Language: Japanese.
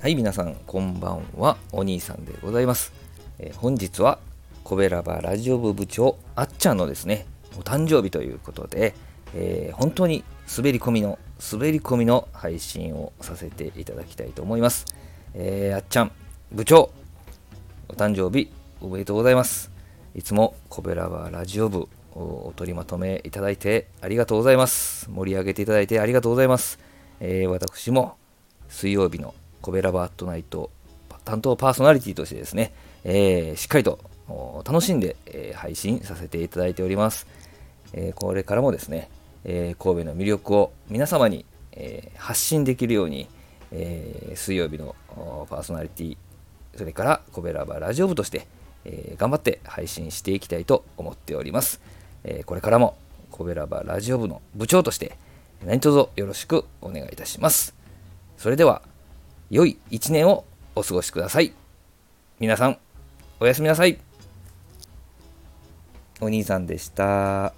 はい、皆さん、こんばんは。お兄さんでございます。えー本日は、コベラバラジオ部部長、あっちゃんのですね、お誕生日ということで、えー本当に滑り込みの、滑り込みの配信をさせていただきたいと思います。えーあっちゃん、部長、お誕生日おめでとうございます。いつもコベラバラジオ部お取りまとめいただいてありがとうございます。盛り上げていただいてありがとうございます。え私も水曜日のコベラバートナイト担当パーソナリティとしてですね、えーしっかりと楽しんで、えー配信させていただいております。えーこれからもですね、えー神戸の魅力を皆様に、えー発信できるように、えー水曜日のパーソナリティそれからコベラバラジオ部として、えー頑張って配信していきたいと思っております。えーこれからもコベラバラジオ部の部長として何卒よろしくお願いいたします。それでは良い一年をお過ごしください。皆さんおやすみなさい。お兄さんでした。